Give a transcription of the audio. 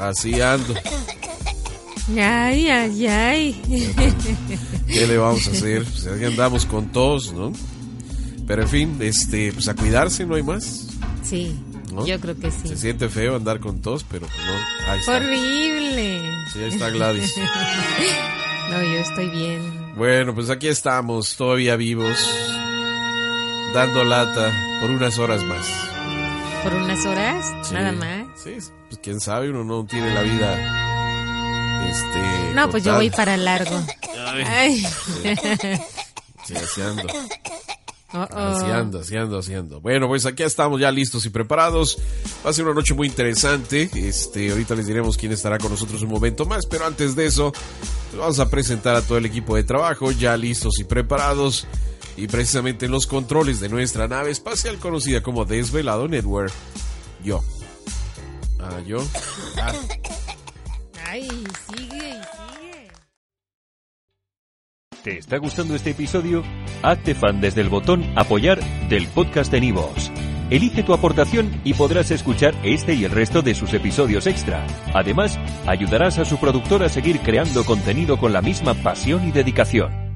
Así ando. Ay, ay, ay. ¿Qué le vamos a hacer? Pues aquí andamos con tos, ¿no? Pero en fin, este, pues a cuidarse, no hay más. Sí, ¿no? yo creo que sí. Se siente feo andar con tos, pero pues no. Ahí está. Horrible. Sí, ahí está Gladys. No, yo estoy bien. Bueno, pues aquí estamos, todavía vivos, dando lata por unas horas más. ¿Por unas horas? Sí. Nada más. Sí, pues quién sabe, uno no tiene la vida. Este. No, pues yo voy para largo. Ay. Sí, así ando. Oh, oh. Así ando, así ando, así ando. Bueno, pues aquí estamos ya listos y preparados. Va a ser una noche muy interesante. Este, ahorita les diremos quién estará con nosotros un momento más, pero antes de eso, vamos a presentar a todo el equipo de trabajo ya listos y preparados. Y precisamente en los controles de nuestra nave espacial conocida como Desvelado Network, yo. Ah, yo. Ah, Ay, sigue y sigue. ¿Te está gustando este episodio? Hazte fan desde el botón Apoyar del podcast de Nivos. Elige tu aportación y podrás escuchar este y el resto de sus episodios extra. Además, ayudarás a su productor a seguir creando contenido con la misma pasión y dedicación.